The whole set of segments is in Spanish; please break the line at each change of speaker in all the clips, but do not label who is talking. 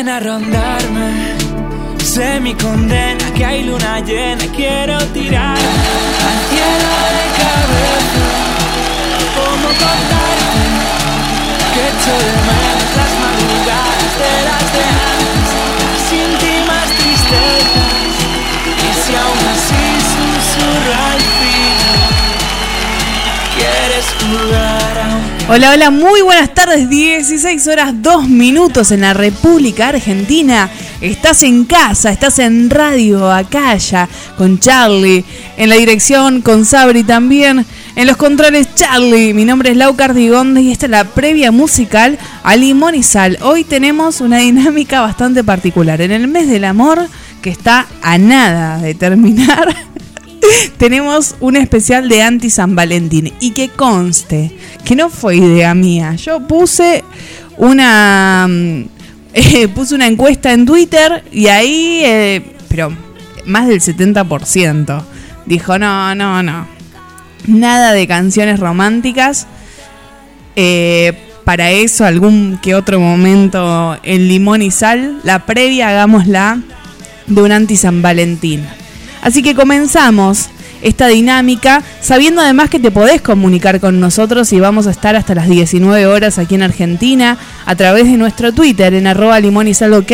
Ven a rondarme, sé mi condena, que hay luna llena, quiero tirar al cielo de cabeza. ¿Cómo contarte que echo de menos las madrugadas de las de antes, las íntimas tristezas? Y si aún así susurro al fin, quieres jugar a
Hola, hola, muy buenas tardes, 16 horas 2 minutos en la República Argentina. Estás en casa, estás en Radio Acaya con Charlie, en la dirección con Sabri también, en los controles Charlie. Mi nombre es Lau Cardigonde y esta es la previa musical a Limón y Sal. Hoy tenemos una dinámica bastante particular. En el mes del amor, que está a nada de terminar. tenemos un especial de anti San Valentín y que conste que no fue idea mía. Yo puse una mm, puse una encuesta en Twitter y ahí eh, pero más del 70% dijo no, no, no. Nada de canciones románticas. Eh, para eso algún que otro momento en limón y sal, la previa hagámosla de un anti San Valentín. Así que comenzamos esta dinámica, sabiendo además que te podés comunicar con nosotros y vamos a estar hasta las 19 horas aquí en Argentina a través de nuestro Twitter en arroba limón y sal ok,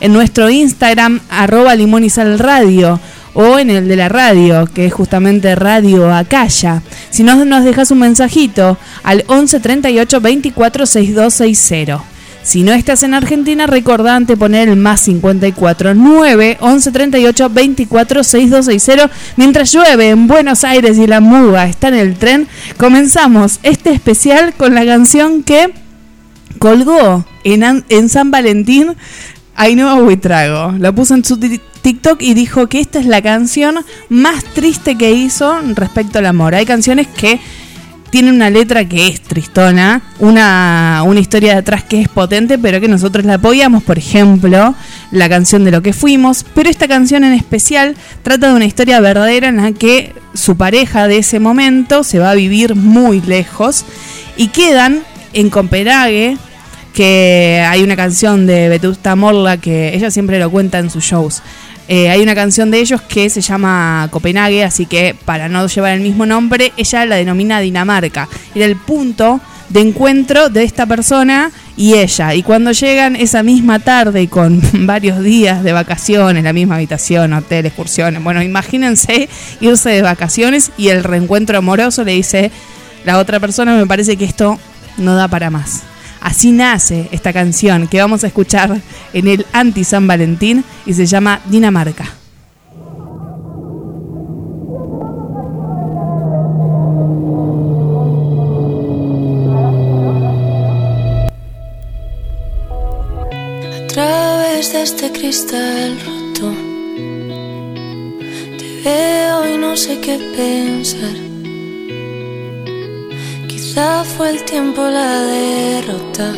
en nuestro Instagram arroba limón y sal radio o en el de la radio, que es justamente Radio Acaya. Si no, nos dejas un mensajito al 11 38 24 6260. Si no estás en Argentina, recordante poner el más 54 9 11 38 24 6260. Mientras llueve en Buenos Aires y la muga está en el tren, comenzamos este especial con la canción que colgó en, en San Valentín Ainhoa Buitrago. La puso en su ti- TikTok y dijo que esta es la canción más triste que hizo respecto al amor. Hay canciones que tienen una letra que es tristona, una, una historia de atrás que es potente, pero que nosotros la apoyamos, por ejemplo, la canción de lo que fuimos, pero esta canción en especial trata de una historia verdadera en la que su pareja de ese momento se va a vivir muy lejos y quedan en Copenhague, que hay una canción de Vetusta Morla que ella siempre lo cuenta en sus shows. Eh, hay una canción de ellos que se llama Copenhague, así que para no llevar el mismo nombre, ella la denomina Dinamarca. Era el punto de encuentro de esta persona y ella. Y cuando llegan esa misma tarde y con varios días de vacaciones, la misma habitación, hotel, excursiones, bueno, imagínense irse de vacaciones y el reencuentro amoroso le dice la otra persona, me parece que esto no da para más. Así nace esta canción que vamos a escuchar en el anti San Valentín y se llama Dinamarca.
A través de este cristal roto Te veo y no sé qué pensar Quizá fue el tiempo la derrota.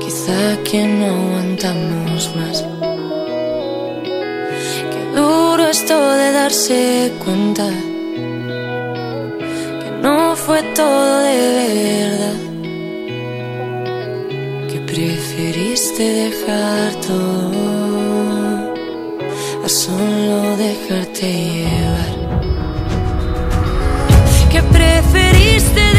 Quizá que no aguantamos más. Qué duro esto de darse cuenta Que no fue todo de verdad. Que preferiste dejar todo a solo dejarte llevar. Preferiste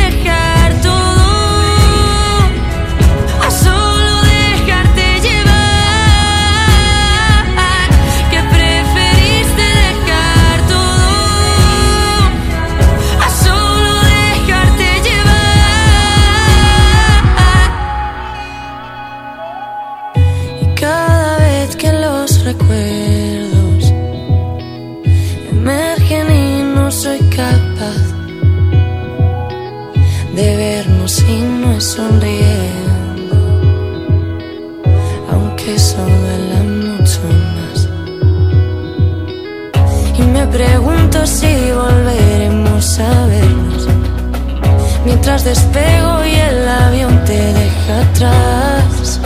despego y el avión te deja atrás.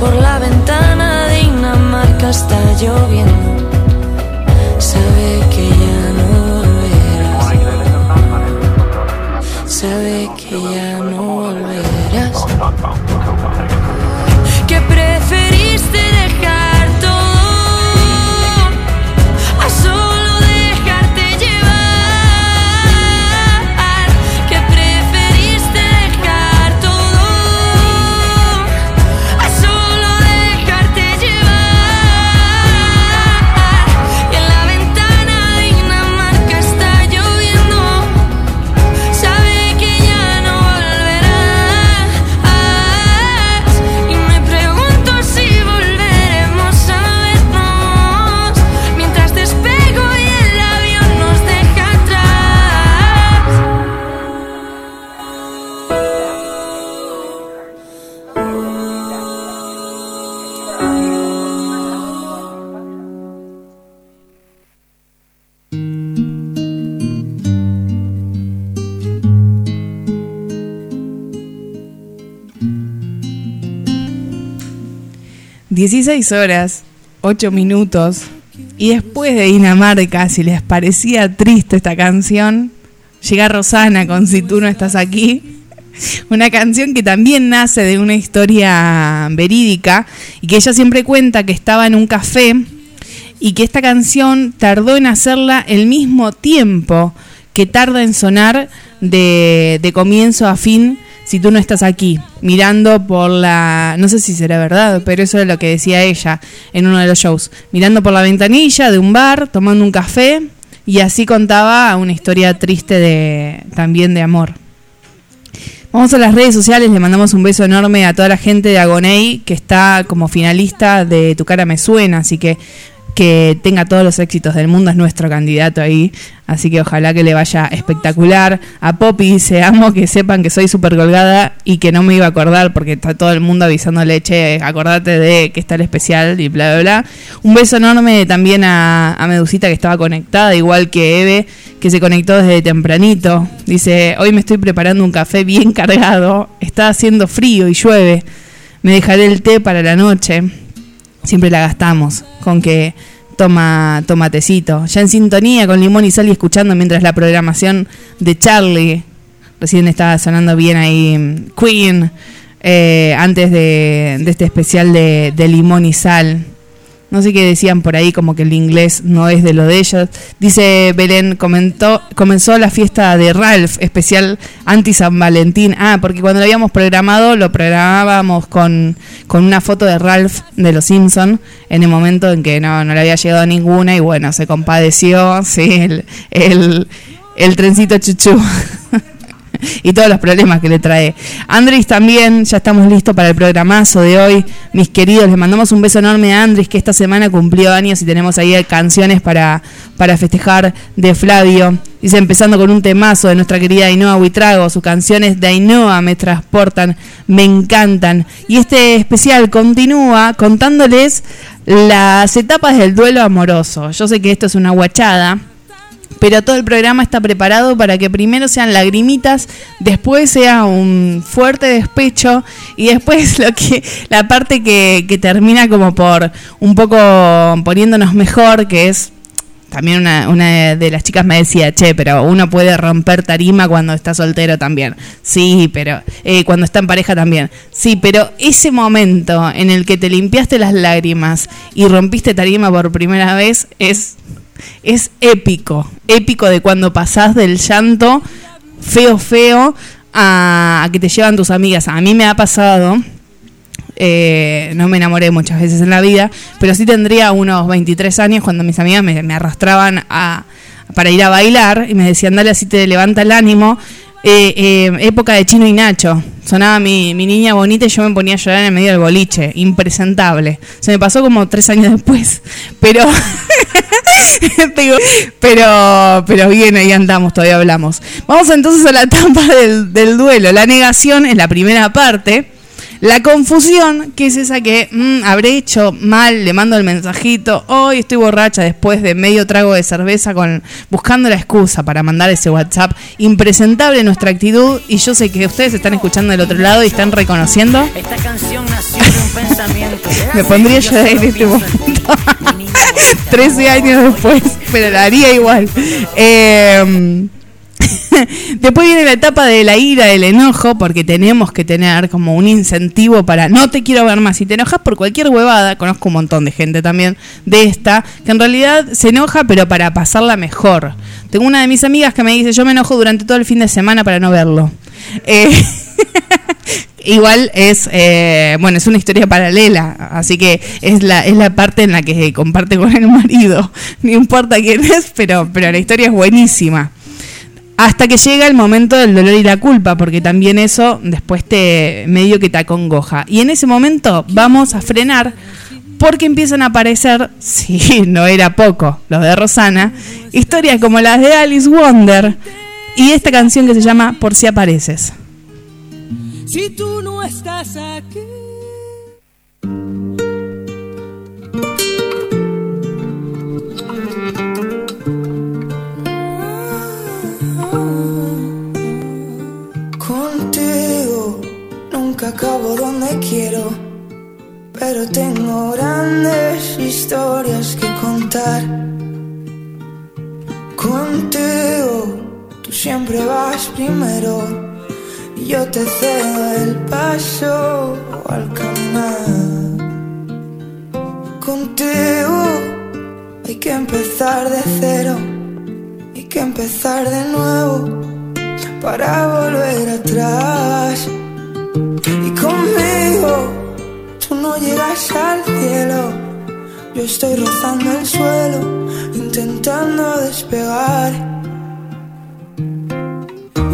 Por la ventana de Dinamarca está lloviendo.
16 horas, 8 minutos. Y después de Dinamarca, si les parecía triste esta canción, llega Rosana con Si tú no estás aquí. Una canción que también nace de una historia verídica y que ella siempre cuenta que estaba en un café y que esta canción tardó en hacerla el mismo tiempo que tarda en sonar de, de comienzo a fin si tú no estás aquí, mirando por la, no sé si será verdad, pero eso es lo que decía ella en uno de los shows, mirando por la ventanilla de un bar, tomando un café y así contaba una historia triste de también de amor. Vamos a las redes sociales, le mandamos un beso enorme a toda la gente de Agoney que está como finalista de Tu cara me suena, así que que tenga todos los éxitos del mundo, es nuestro candidato ahí, así que ojalá que le vaya espectacular. A Poppy dice, amo que sepan que soy súper colgada y que no me iba a acordar porque está todo el mundo avisándole, che, acordate de que está el especial y bla, bla, bla. Un beso enorme también a, a Medusita que estaba conectada, igual que Eve, que se conectó desde tempranito. Dice, hoy me estoy preparando un café bien cargado, está haciendo frío y llueve, me dejaré el té para la noche siempre la gastamos con que toma tomatecito. Ya en sintonía con limón y sal y escuchando mientras la programación de Charlie, recién estaba sonando bien ahí mm, Queen, eh, antes de, este especial de limón y sal. No sé qué decían por ahí, como que el inglés no es de lo de ellos. Dice Belén, comentó, comenzó la fiesta de Ralph, especial anti San Valentín. Ah, porque cuando lo habíamos programado, lo programábamos con, con una foto de Ralph de los Simpson en el momento en que no, no le había llegado ninguna y bueno, se compadeció, sí, el, el, el trencito chuchú. y todos los problemas que le trae. Andrés también, ya estamos listos para el programazo de hoy. Mis queridos, les mandamos un beso enorme a Andrés que esta semana cumplió años y tenemos ahí canciones para, para festejar de Flavio. Dice, empezando con un temazo de nuestra querida Ainhoa Huitrago, sus canciones de Ainhoa me transportan, me encantan. Y este especial continúa contándoles las etapas del duelo amoroso. Yo sé que esto es una guachada, pero todo el programa está preparado para que primero sean lagrimitas, después sea un fuerte despecho y después lo que la parte que, que termina como por un poco poniéndonos mejor, que es también una, de las chicas me decía, che, pero uno puede romper tarima cuando está soltero también. Sí, pero eh, cuando está en pareja también. Sí, pero ese momento en el que te limpiaste las lágrimas y rompiste tarima por primera vez es es épico, épico de cuando pasás del llanto feo, feo a, que te llevan tus amigas. A mí me ha pasado, eh, no me enamoré muchas veces en la vida, pero sí tendría unos 23 años cuando mis amigas me, me arrastraban a, para ir a bailar y me decían, dale así te levanta el ánimo. Eh, eh, época de Chino y Nacho. Sonaba mi, mi, niña bonita y yo me ponía a llorar en el medio del boliche. Impresentable. Se me pasó como tres años después. Pero. pero, pero bien, ahí andamos, todavía hablamos. Vamos entonces a la etapa del, del duelo. La negación es la primera parte. La confusión, que es esa que mmm, habré hecho mal, le mando el mensajito, hoy estoy borracha después de medio trago de cerveza con buscando la excusa para mandar ese WhatsApp. Impresentable nuestra actitud y yo sé que ustedes están escuchando del otro lado y están reconociendo.
Esta canción nació de un pensamiento.
Me pondría yo en este momento. 13 años después, pero la haría igual. Eh, Después viene la etapa de la ira, del enojo, porque tenemos que tener como un incentivo para no te quiero ver más. Si te enojas por cualquier huevada, conozco un montón de gente también de esta, que en realidad se enoja, pero para pasarla mejor. Tengo una de mis amigas que me dice, yo me enojo durante todo el fin de semana para no verlo. Eh, igual es eh, bueno es una historia paralela así que es la es la parte en la que comparte con el marido no importa quién es pero pero la historia es buenísima hasta que llega el momento del dolor y la culpa, porque también eso después te medio que te acongoja. Y en ese momento vamos a frenar porque empiezan a aparecer, sí, no era poco, los de Rosana, historias como las de Alice Wonder y esta canción que se llama Por si apareces.
Si tú no estás aquí.
Te cedo el paso al caminar. Contigo hay que empezar de cero, hay que empezar de nuevo para volver atrás. Y conmigo tú no llegas al cielo, yo estoy rozando el suelo, intentando despegar.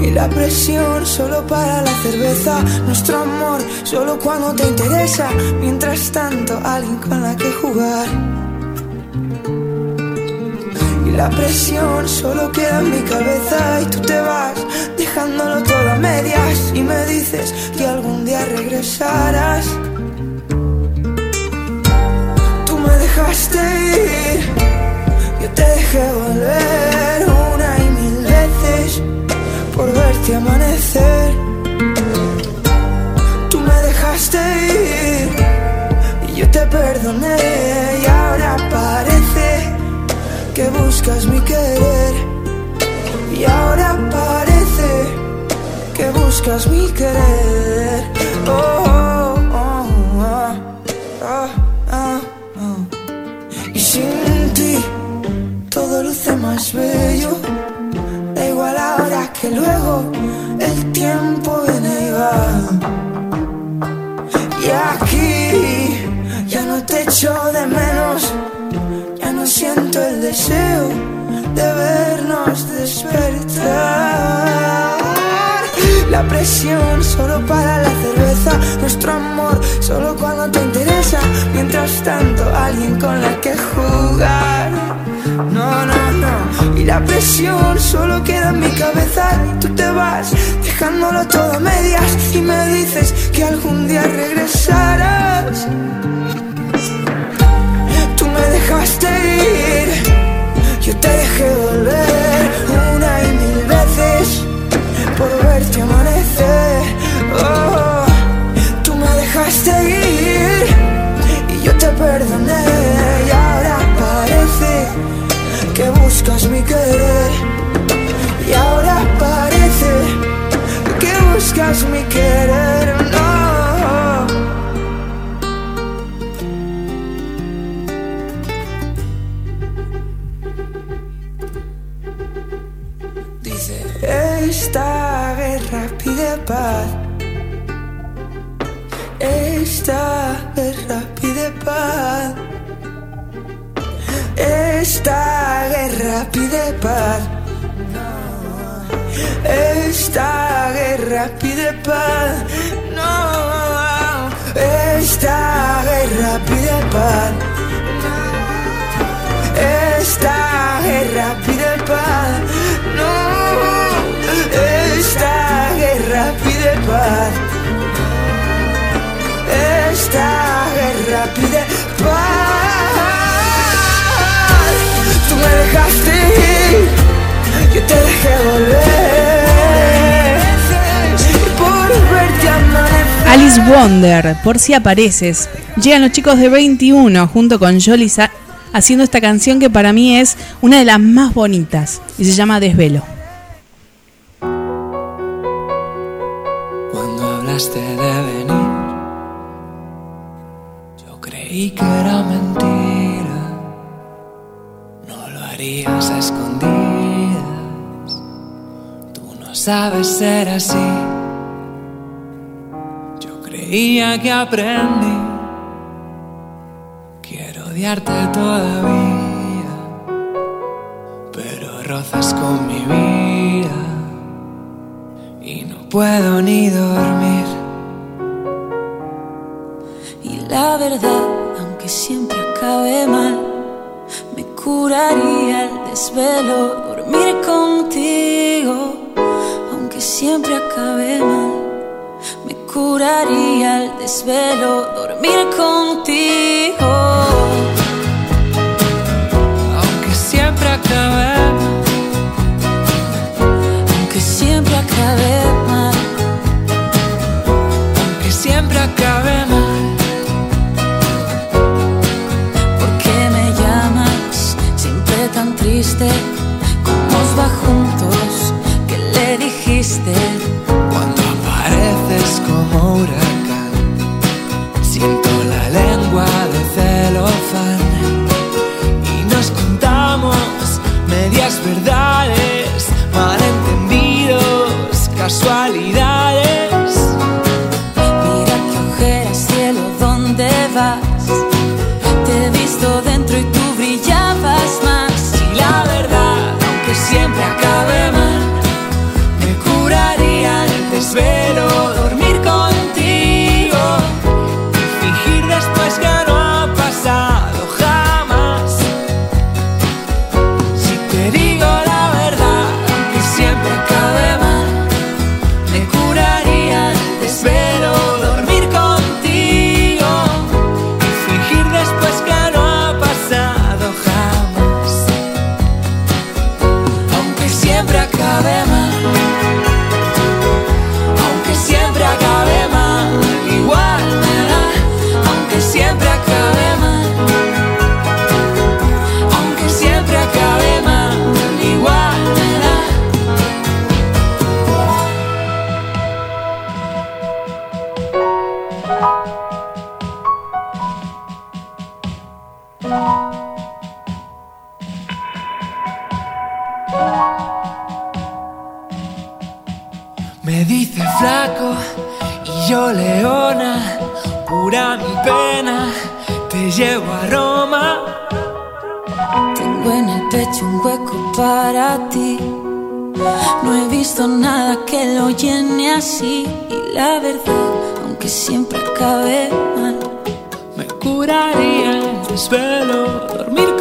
Y la presión solo para la cerveza, nuestro amor solo cuando te interesa, mientras tanto alguien con la que jugar. Y la presión solo queda en mi cabeza. Y tú te vas dejándolo todo a medias. Y me dices que algún día regresarás. Tú me dejaste ir, yo te dejé volver verte amanecer. Tú me dejaste ir y yo te perdoné y ahora parece que buscas mi querer y ahora parece que buscas mi querer. Oh, oh, oh, oh, oh, oh, oh. Y sin ti todo luce más bello. Que luego el tiempo viene y va. Y aquí ya no te echo de menos, ya no siento el deseo de vernos despertar. La presión solo para la cerveza, nuestro amor solo cuando te interesa. Mientras tanto, alguien con la que jugar. No, no, no. Y la presión solo queda en mi cabeza y tú te vas dejándolo todo a medias y me dices que algún día regresarás. Tú me dejaste ir, yo te dejé volver una y mil veces por verte amanecer. Oh, tú me dejaste ir y yo te perdoné que buscas mi querer y ahora parece que buscas mi querer. No. Dice, esta guerra pide paz. Esta guerra pide paz. Esta guerra pide paz. Esta guerra pide paz. No, esta guerra pide paz. Esta guerra pide paz. No,
Alice Wonder, por si apareces. Llegan los chicos de 21 junto con Yolisa haciendo esta canción que para mí es una de las más bonitas y se llama Desvelo.
Cuando hablaste de venir, yo creí que era mentira. No lo harías a escondidas. Tú no sabes ser así. Creía que aprendí. Quiero odiarte todavía, pero rozas con mi vida y no puedo ni dormir.
Y la verdad, aunque siempre acabe mal, me curaría el desvelo, dormir contigo. Aunque siempre acabe mal, me curaría el desvelo dormir contigo.
Aunque siempre acabe,
aunque siempre acabe mal,
aunque siempre acabe mal.
¿Por
qué me llamas siempre tan triste? Como bajo un desvelo, dormir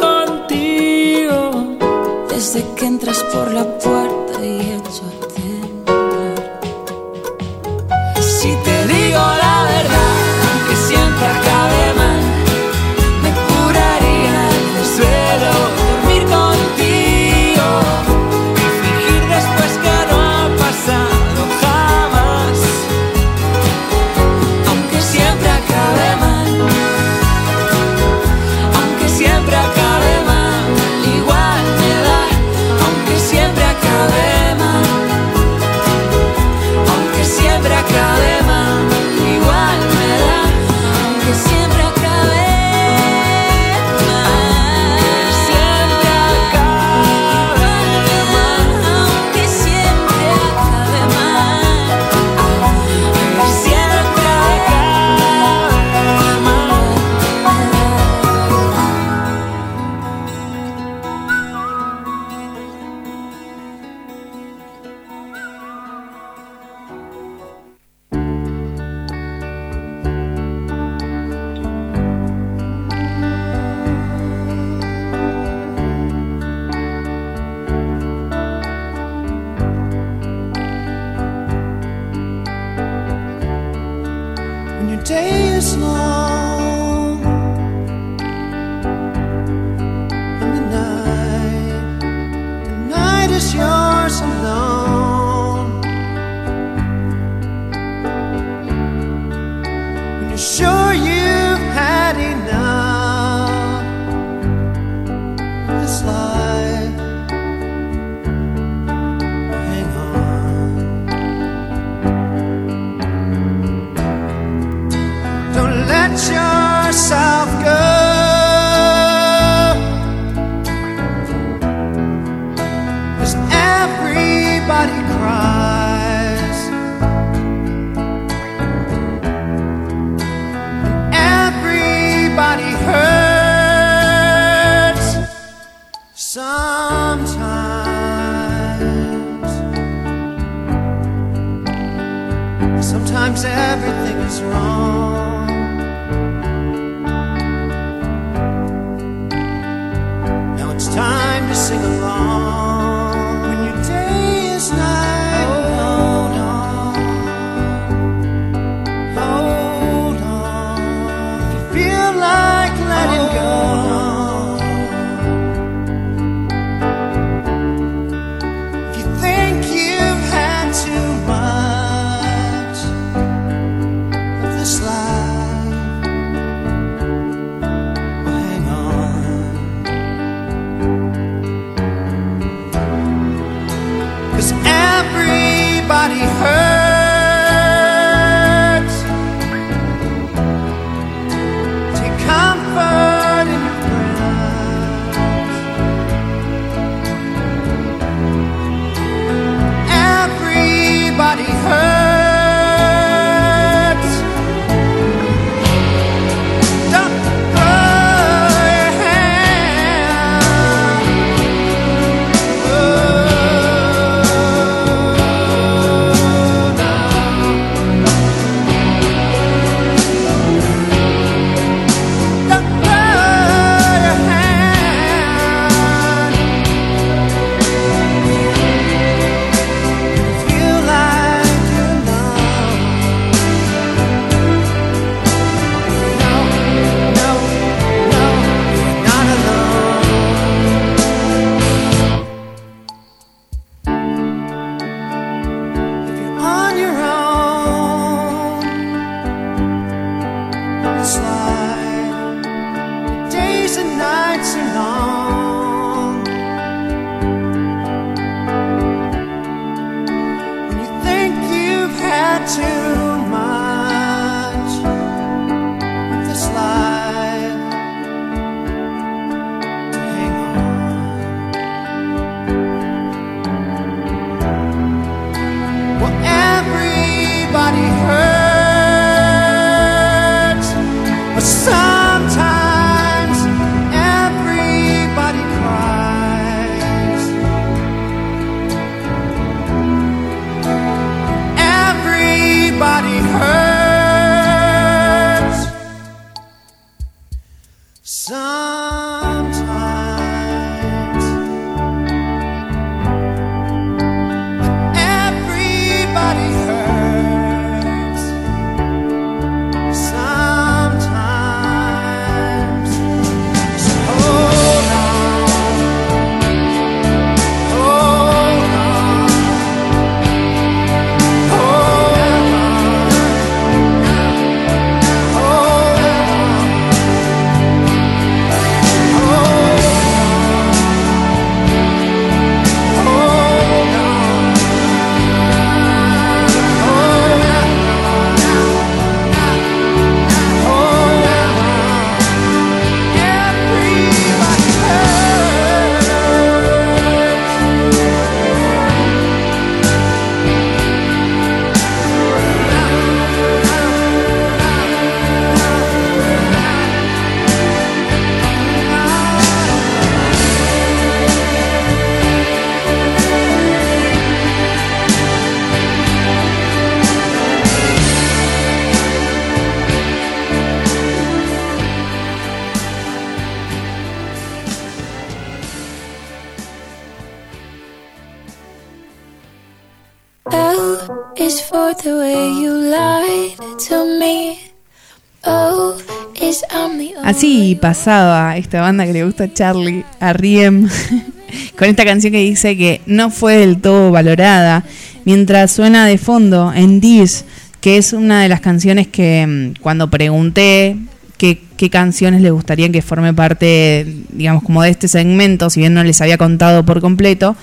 Así pasaba esta banda que le gusta a Charlie, a Riem, con esta canción que dice que no fue del todo valorada, mientras suena de fondo en This, que es una de las canciones que mm, cuando pregunté qué, qué canciones le gustaría que forme parte, digamos, como de este segmento, si bien no les había contado por completo,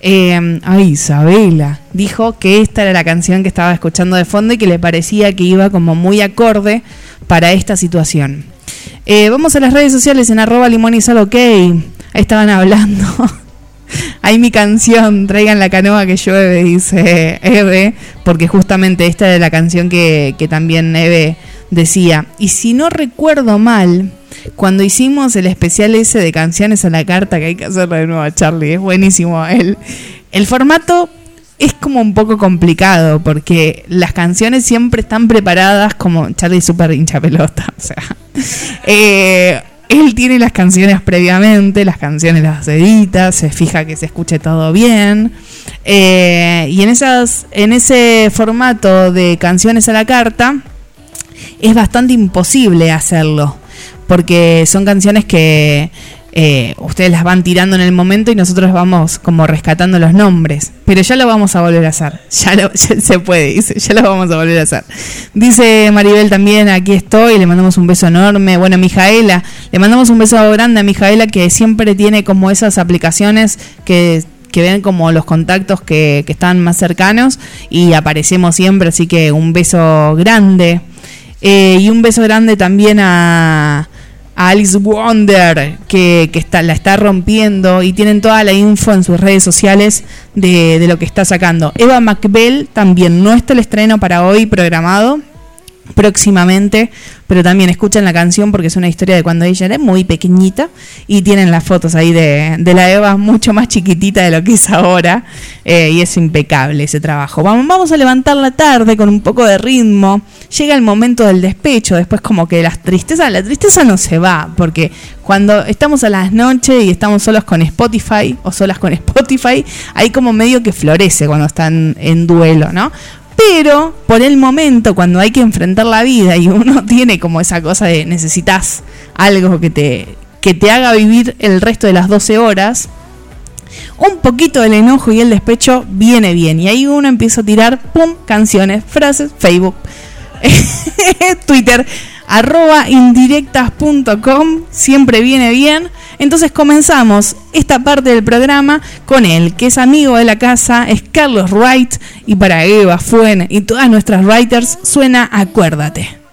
eh, ay, Isabela dijo que esta era la canción que estaba escuchando de fondo y que le parecía que iba como muy acorde para esta situación. Eh, vamos a las redes sociales en arroba sal ok. Ahí estaban hablando. Ahí mi canción, traigan la canoa que llueve, dice Eve, porque justamente esta era la canción que, que también Eve decía. Y si no recuerdo mal, cuando hicimos el especial ese de canciones a la carta, que hay que hacerlo de nuevo a Charlie, es buenísimo. El, el formato es como un poco complicado porque las canciones siempre están preparadas como Charlie super hincha pelota. O sea, eh, él tiene las canciones previamente, las canciones las edita, se fija que se escuche todo bien. Eh, y en, esas, en ese formato de canciones a la carta es bastante imposible hacerlo porque son canciones que eh, ustedes las van tirando en el momento y nosotros vamos como rescatando los nombres. Pero ya lo vamos a volver a hacer. Ya, lo, se puede, dice, ya lo vamos a volver a hacer. Dice Maribel también, aquí estoy, le mandamos un beso enorme. Bueno, Mijaela, le mandamos un beso grande a Mijaela que siempre tiene como esas aplicaciones que que ven como los contactos que, que están más cercanos y aparecemos siempre, así que un beso grande. Eh, y un beso grande también a, a Alice Wonder, que, que está, la está rompiendo y tienen toda la info en sus redes sociales de, de lo que está sacando. Eva McBell también no está el estreno para hoy programado próximamente, pero también escuchen la canción porque es una historia de cuando ella era muy pequeñita y tienen las fotos ahí de, de la Eva mucho más chiquitita de lo que es ahora eh, y es impecable ese trabajo. Vamos, vamos a levantar la tarde con un poco de ritmo, llega el momento del despecho, después como que la tristeza, la tristeza no se va porque cuando estamos a las noches y estamos solos con Spotify o solas con Spotify, hay como medio que florece cuando están en duelo, ¿no? Pero por el momento, cuando hay que enfrentar la vida y uno tiene como esa cosa de necesitas algo que te, que te haga vivir el resto de las 12 horas, un poquito del enojo y el despecho viene bien. Y ahí uno empieza a tirar, pum, canciones, frases, Facebook, Twitter, arroba indirectas.com, siempre viene bien. Entonces comenzamos esta parte del programa con él, que es amigo de la casa, es Carlos Wright, y para Eva, Fuen y todas nuestras writers suena Acuérdate.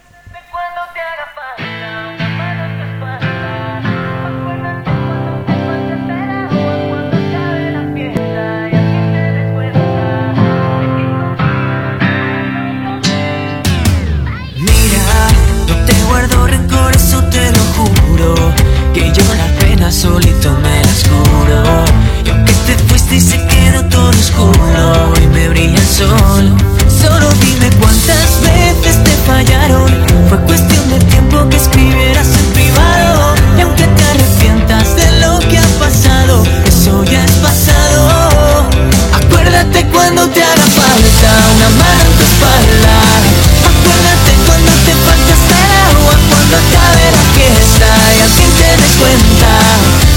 Cuando acabe la fiesta y al te des cuenta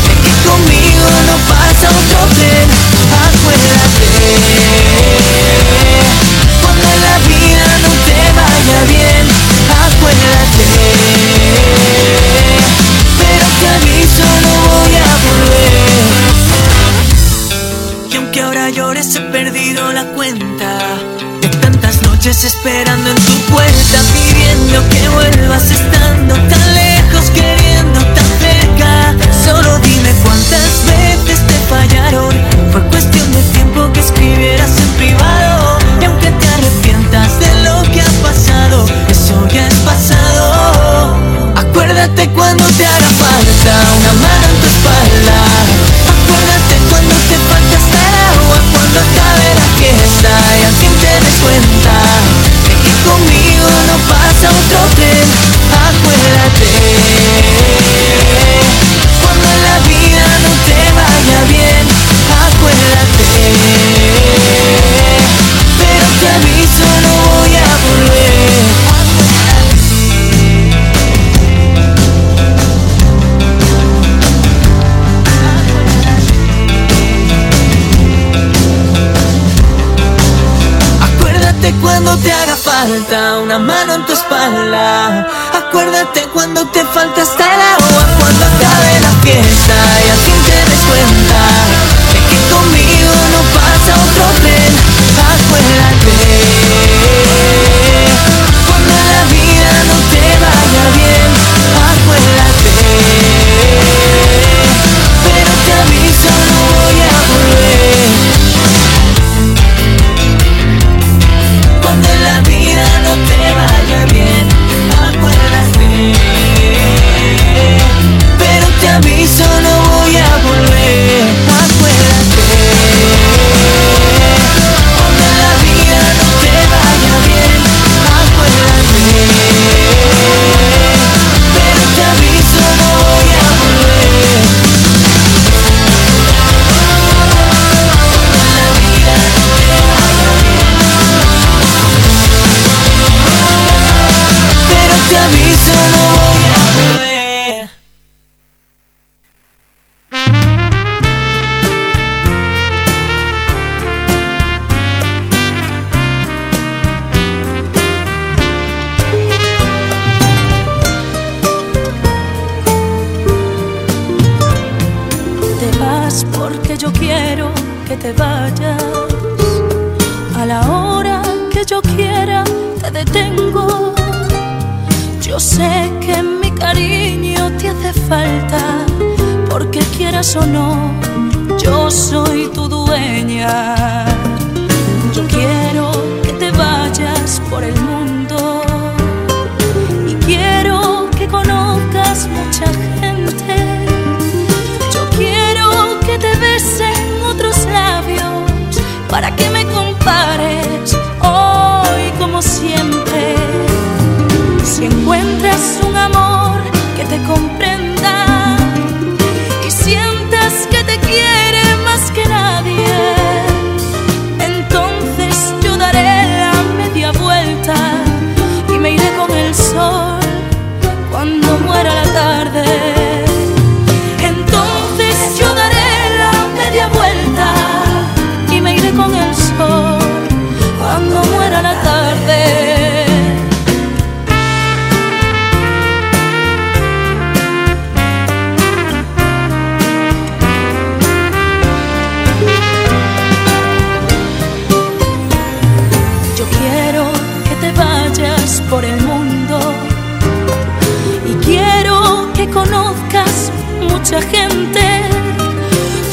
de que conmigo no pasa otro tren. Acuérdate cuando en la vida no te vaya bien. Acuérdate, pero te aviso no voy a volver. Y aunque ahora llores he perdido la cuenta De tantas noches esperando en tu puerta Pidiendo que vuelvas estando tan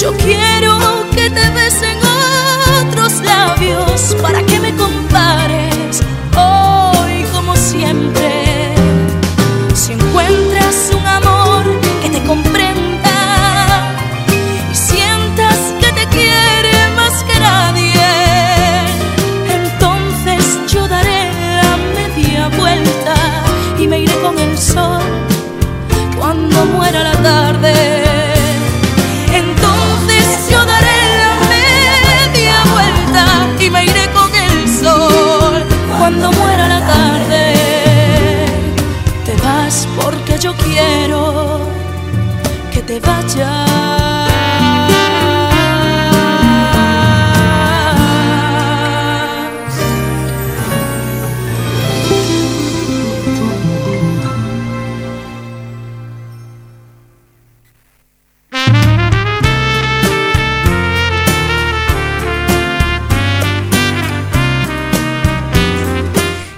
Yo quiero que te besen otros labios para que me compares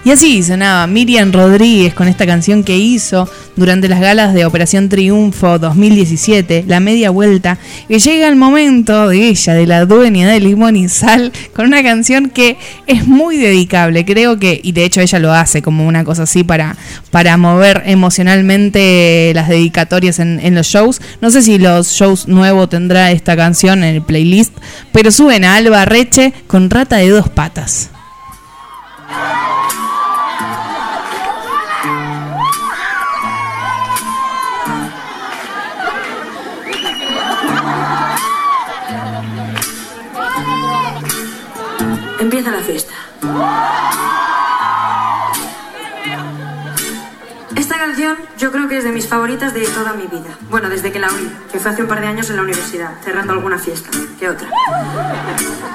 Y
así sonaba Miriam Rodríguez con esta canción que hizo durante las galas de Operación Triunfo 2017, La Media Vuelta, que llega el momento de ella, de la dueña de Limón y Sal, con una canción que es muy dedicable, creo que, y de hecho ella lo hace como una cosa así para, para mover emocionalmente las dedicatorias en, en los shows. No sé si los shows nuevos tendrá esta canción en el playlist, pero suben a Alba Reche con Rata de dos patas.
Empieza la fiesta. Esta canción yo creo que es de mis favoritas de toda mi vida. Bueno, desde que la oí, que fue hace un par de años en la universidad, cerrando alguna fiesta que otra.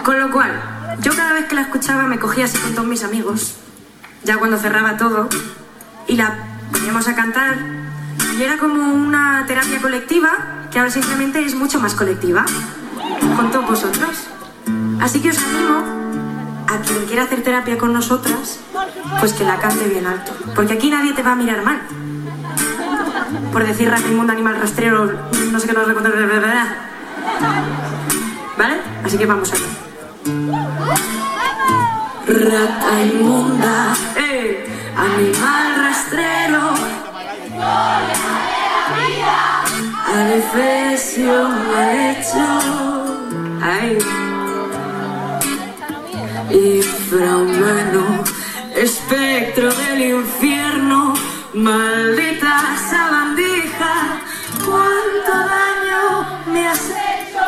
Con lo cual, yo cada vez que la escuchaba me cogía así con todos mis amigos
ya cuando cerraba todo, y la poníamos a cantar, y era como una terapia colectiva que ahora simplemente es mucho más colectiva, con todos vosotros. Así que os animo a quien quiera hacer terapia con nosotras, pues que la cante bien alto, porque aquí nadie te va a mirar mal. Por decir mundo animal rastrero, no sé qué nos recontar, ¿vale? Así que vamos allá. Rata inmunda, eh, animal rastrero. Adefesio mal hecho. Ay. Infrahumano, espectro del infierno, maldita sabandija, cuánto daño me has hecho.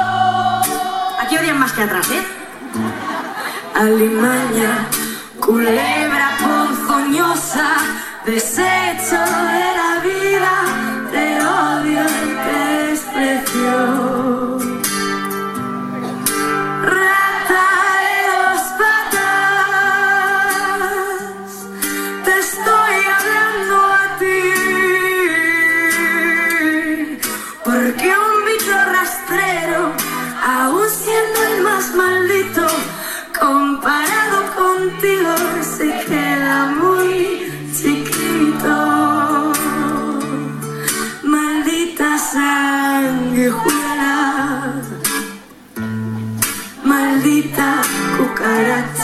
Aquí odian más que atrás, ¿eh? Alimaña, culebra ponzoñosa, desecho de la vida, te odio y te desprecio. 爱人。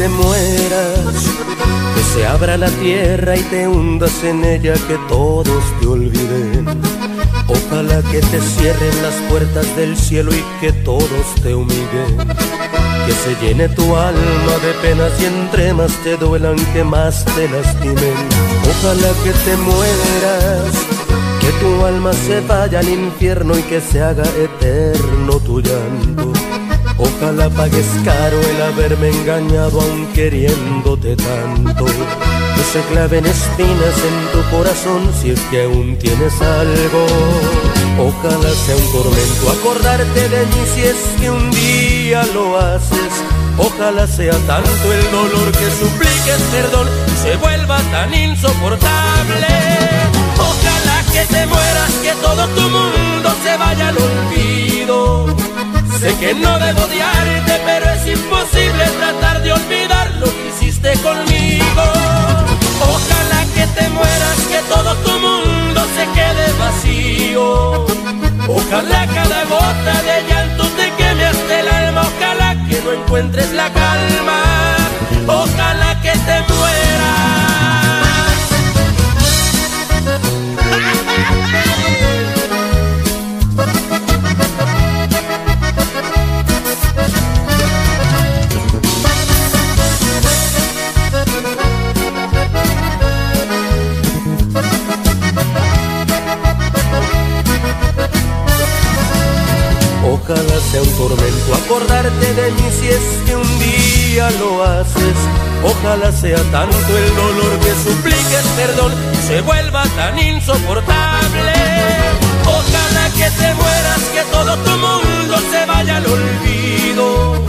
Te
mueras, que se abra la tierra y te hundas en ella, que todos te olviden. Ojalá que te cierren las puertas del cielo y que todos te humillen. Que se llene tu alma de penas y entre más te duelan, que más te lastimen. Ojalá que te mueras, que tu alma se vaya al infierno y que se haga eterno tu llanto. Ojalá pagues caro el haberme engañado aun queriéndote tanto. Que se claven espinas en tu corazón si es que aún tienes algo. Ojalá sea un tormento acordarte de mí si es que un día lo haces. Ojalá sea tanto el dolor que supliques perdón y se vuelva tan insoportable. Ojalá que te mueras, que todo tu mundo se vaya al olvido. Sé que no debo odiarte, pero es imposible tratar de olvidar lo que hiciste conmigo. Ojalá que te mueras, que todo tu mundo se quede vacío. Ojalá cada gota de llanto te queme hasta el alma. Ojalá que no encuentres la calma. Ojalá que te mueras. Sea un tormento acordarte de mí si es que un día lo haces. Ojalá sea tanto el dolor que supliques perdón y se vuelva tan insoportable. Ojalá que te mueras, que todo tu mundo se vaya al olvido.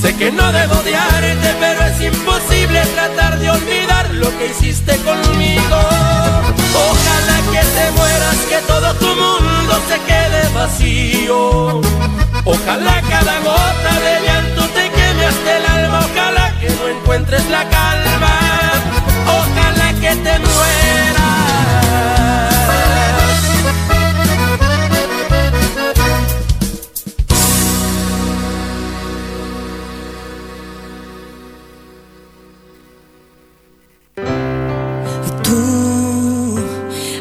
Sé que no debo odiarte, pero es imposible tratar de olvidar lo que hiciste conmigo. Ojalá que te mueras, que todo tu mundo se quede vacío. Ojalá cada gota de llanto te queme hasta el alma. Ojalá que no encuentres la calma. Ojalá que te mueras.
Tú,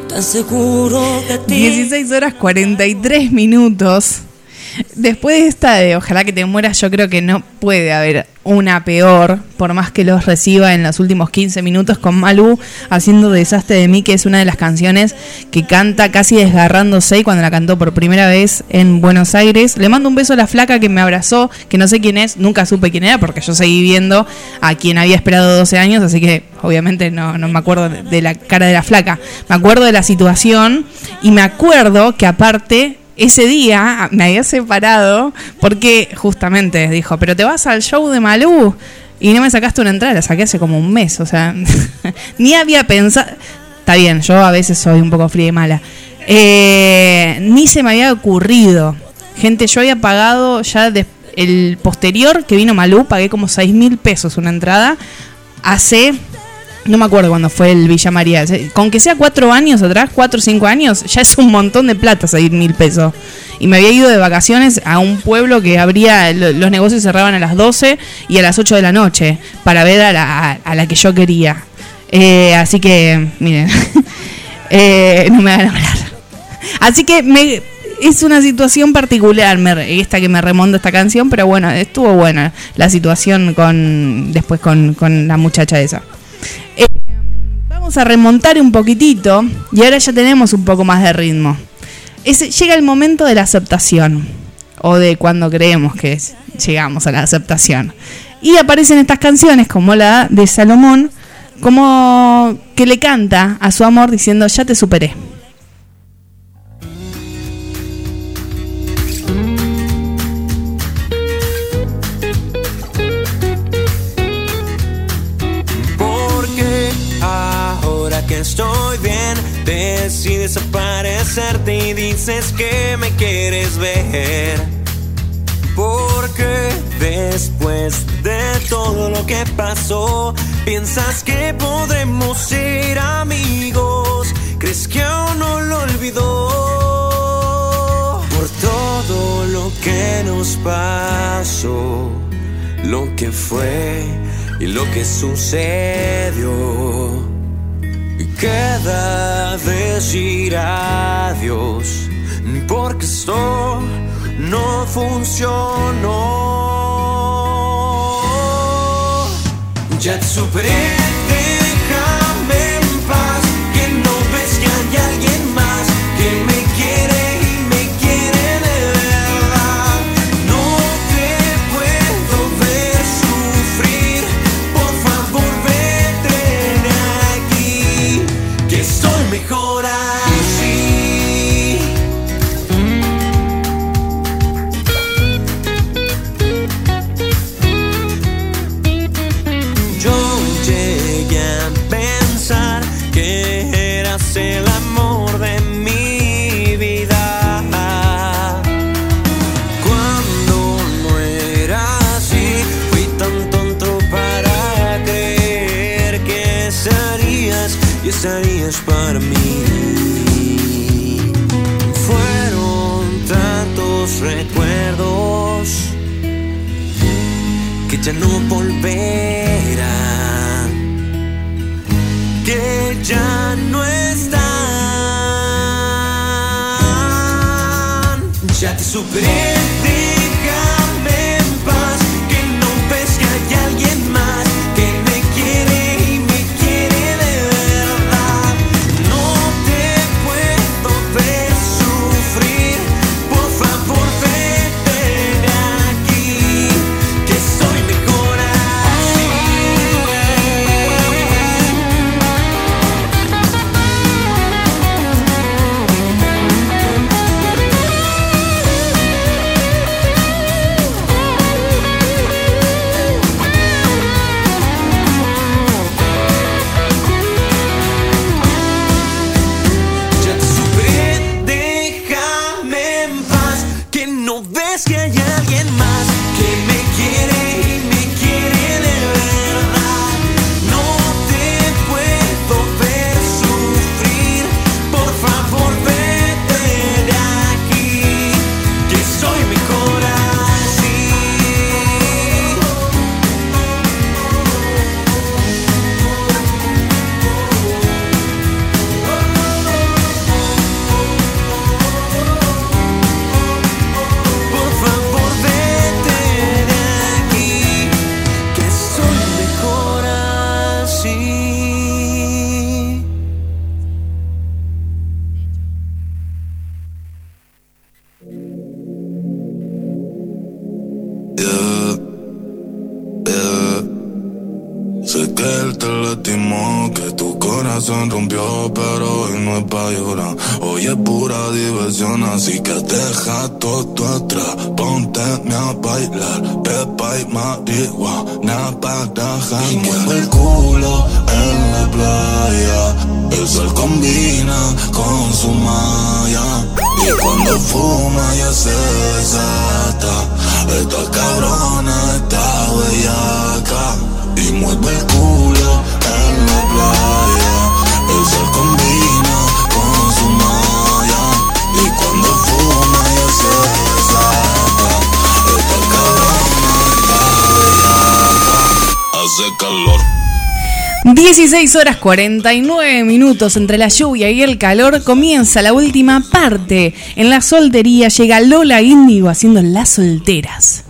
tan seguro de ti.
16 horas 43 minutos. Después de esta de Ojalá que te mueras, yo creo que no puede haber una peor, por más que los reciba en los últimos 15 minutos con Malú haciendo Desastre de mí, que es una de las canciones que canta casi desgarrándose y cuando la cantó por primera vez en Buenos Aires. Le mando un beso a la flaca que me abrazó, que no sé quién es, nunca supe quién era porque yo seguí viendo a quien había esperado 12 años, así que obviamente no, no me acuerdo de- de la cara de la flaca. Me acuerdo de la situación y me acuerdo que aparte ese día me había separado porque justamente dijo, pero te vas al show de Malú y no me sacaste una entrada, la saqué hace como un mes, o sea, ni había pensado, está bien, yo a veces soy un poco fría y mala, Eh, ni se me había ocurrido, gente, yo había pagado ya el posterior que vino Malú, pagué como 6 mil pesos una entrada hace no me acuerdo cuándo fue el Villa María. Con que sea cuatro años atrás, cuatro o cinco años, ya es un montón de plata seis mil pesos. Y me había ido de vacaciones a un pueblo que abría, lo- los negocios cerraban a las 12 y a las 8 de la noche para ver a la, a la que yo quería. Eh, así que, miren, eh, no me hagan hablar. Así que me, es una situación particular me- esta que me remonta esta canción, pero bueno, estuvo buena la situación con después con, con la muchacha esa. Vamos a remontar un poquitito y ahora ya tenemos un poco más de ritmo. Ese- llega el momento de la aceptación o de cuando creemos que es- llegamos a la aceptación. Y aparecen estas canciones como la de Salomón, como que le canta a su amor diciendo, ya te superé.
Que estoy bien, decides aparecerte y dices que me quieres ver. Porque después de todo lo que pasó, piensas que podremos ser amigos. ¿Crees que aún no lo olvidó? Por todo lo que nos pasó, lo que fue y lo que sucedió. Queda decir adiós, porque esto no funcionó. Ya te superé,
16 horas 49 minutos entre la lluvia y el calor comienza la última parte. En la soltería llega Lola Índigo haciendo las solteras.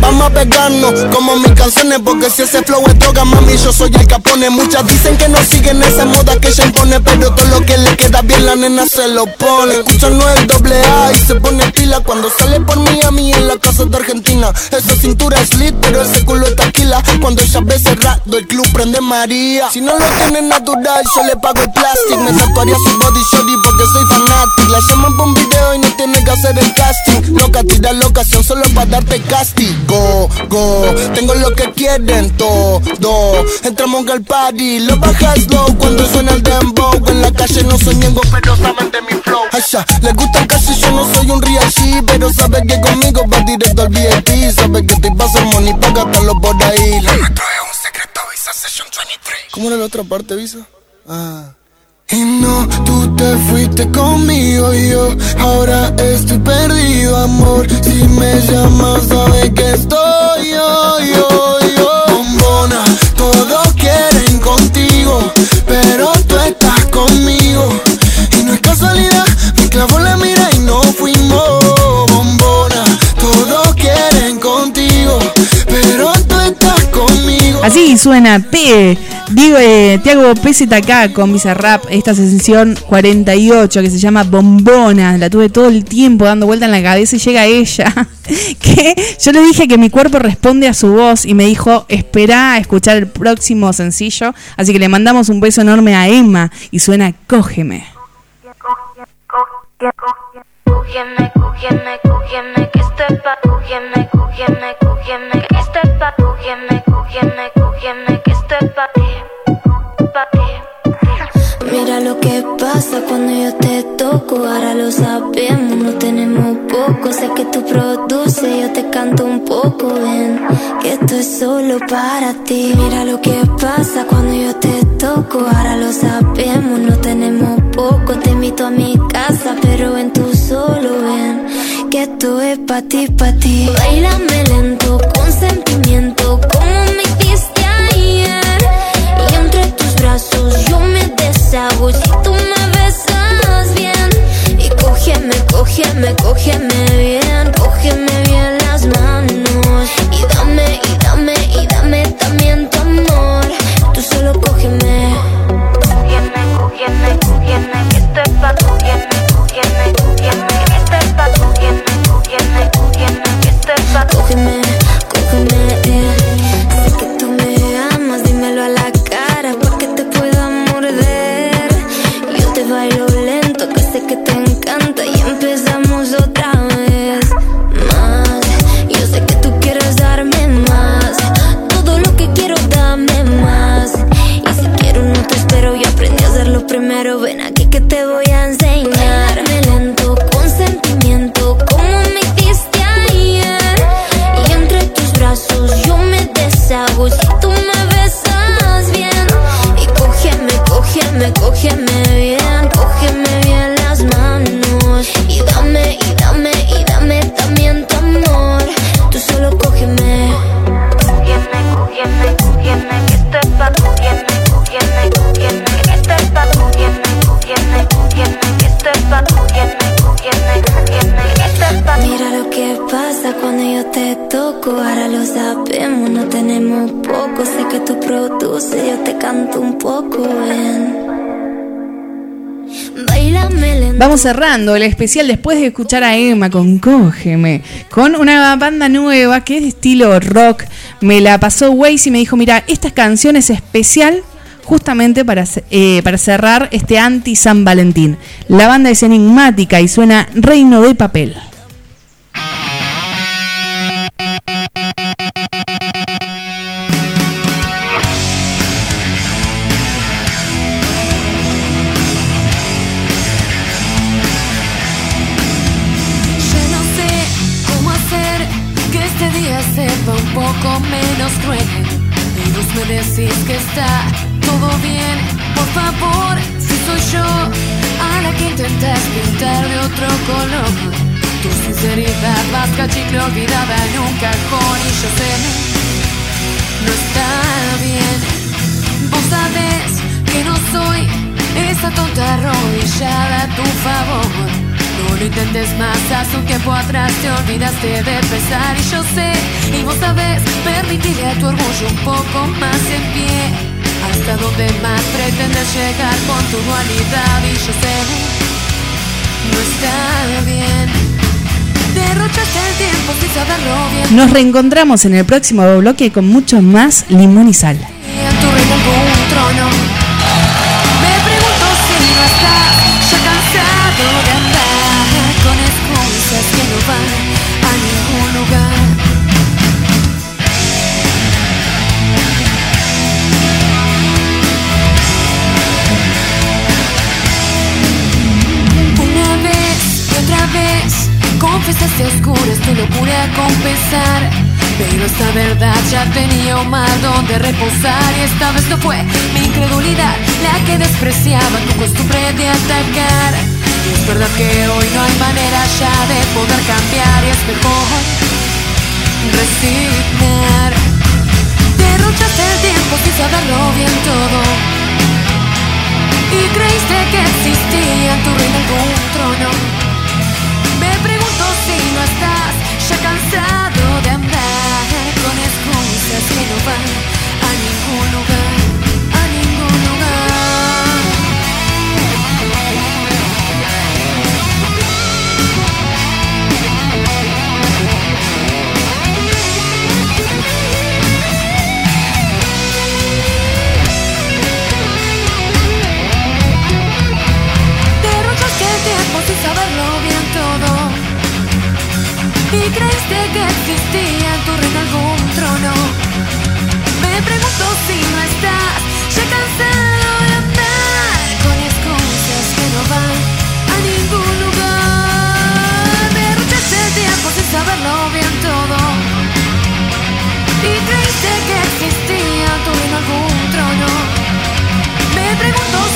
Vamos a
pegarnos como mis canciones, porque si ese flow es droga, mami, yo soy el capone. Muchas dicen que no siguen esa moda que se impone, pero todo lo que le queda bien la nena se lo pone. Escuchan no el doble A y se pone pila cuando sale por mí en la casa de Argentina. Esa cintura es lit, pero ese culo. Cuando ve cerrado, el club prende María. Si no lo tiene natural, yo le pago el plástico. Me tatuaría su body shorty porque soy fanático. La llaman por un video y no tiene que hacer el casting. Loca, tira la ocasión solo para darte castigo. Go, tengo lo que quieren todo. Entramos al party, lo bajas low cuando suena el dembow. En la calle no soy ñengo, pero saben de mi flow. Asha, le gusta el cash yo no soy un real G, pero sabe que conmigo va directo al VIP. Sabe que te pasa money gastarlo por ahí. Lo nuestro es un secreto, Visa Session 23. ¿Cómo era la otra parte, Visa? Ah. Y no, tú te fuiste conmigo yo ahora estoy perdido, amor. Si me llamas, sabes que estoy yo, yo, yo. Bombona, todos quieren contigo, pero tú estás conmigo. Y no es casualidad, me clavo la mira y no fuimos.
Así suena P. Digo, eh, Tiago acá con Bizarrap, esta sesión 48 que se llama Bombona. La tuve todo el tiempo dando vuelta en la cabeza y llega ella. que yo le dije que mi cuerpo responde a su voz y me dijo, espera a escuchar el próximo sencillo. Así que le mandamos un beso enorme a Emma y suena Cógeme.
Cógeme, cógeme, cógeme, que este pa, cógeme, cógeme, cógeme, que este pa, cógeme, cógeme, cógeme, que este pa, pa, Mira lo que pasa cuando yo te toco, ahora lo sabemos, no tenemos poco, sé que tú produces, yo te canto un poco, ven, que esto es solo para ti. Mira lo que pasa cuando yo te toco, ahora lo sabemos, no tenemos poco, te invito a mi pa' ti, pa' ti. Bailame lento, con sentimiento, como me hiciste ayer, y entre tus brazos yo me deshago si tú me besas bien. Y cógeme, cógeme, cógeme bien,
Vamos cerrando el especial después de escuchar a Emma con Cógeme, con una banda nueva que es de estilo rock. Me la pasó Waze y me dijo, mira, esta canción es especial justamente para, eh, para cerrar este anti-San Valentín. La banda es enigmática y suena Reino de Papel.
Intentes más, hace un tiempo atrás te olvidaste de pesar y yo sé, y vos sabés, permitirle a tu orgullo un poco más en pie. Hasta donde más pretendes llegar con tu dualidad y yo sé, no está bien.
Nos reencontramos en el próximo bloque con mucho más limón y sal.
A confesar. Pero esta verdad ya tenía un mar donde reposar y esta vez no fue mi incredulidad la que despreciaba tu costumbre de atacar. Y es verdad que hoy no hay manera ya de poder cambiar y es mejor resignar. Derrochaste el tiempo sin saberlo bien todo. Y creíste que existía en tu reino algún trono. Me pregunto si no estás ya cansado de andar con excusas que no van a ningún lugar, a ningún lugar. Derrochaste el tiempo sin saberlo bien si creíste que existía tu reino algún trono, me pregunto si no estás ya cansado de andar con excusas que no van a ningún lugar. Derrochaste el tiempo sin saberlo bien todo. Y creíste que existía tu reino algún trono, me pregunto si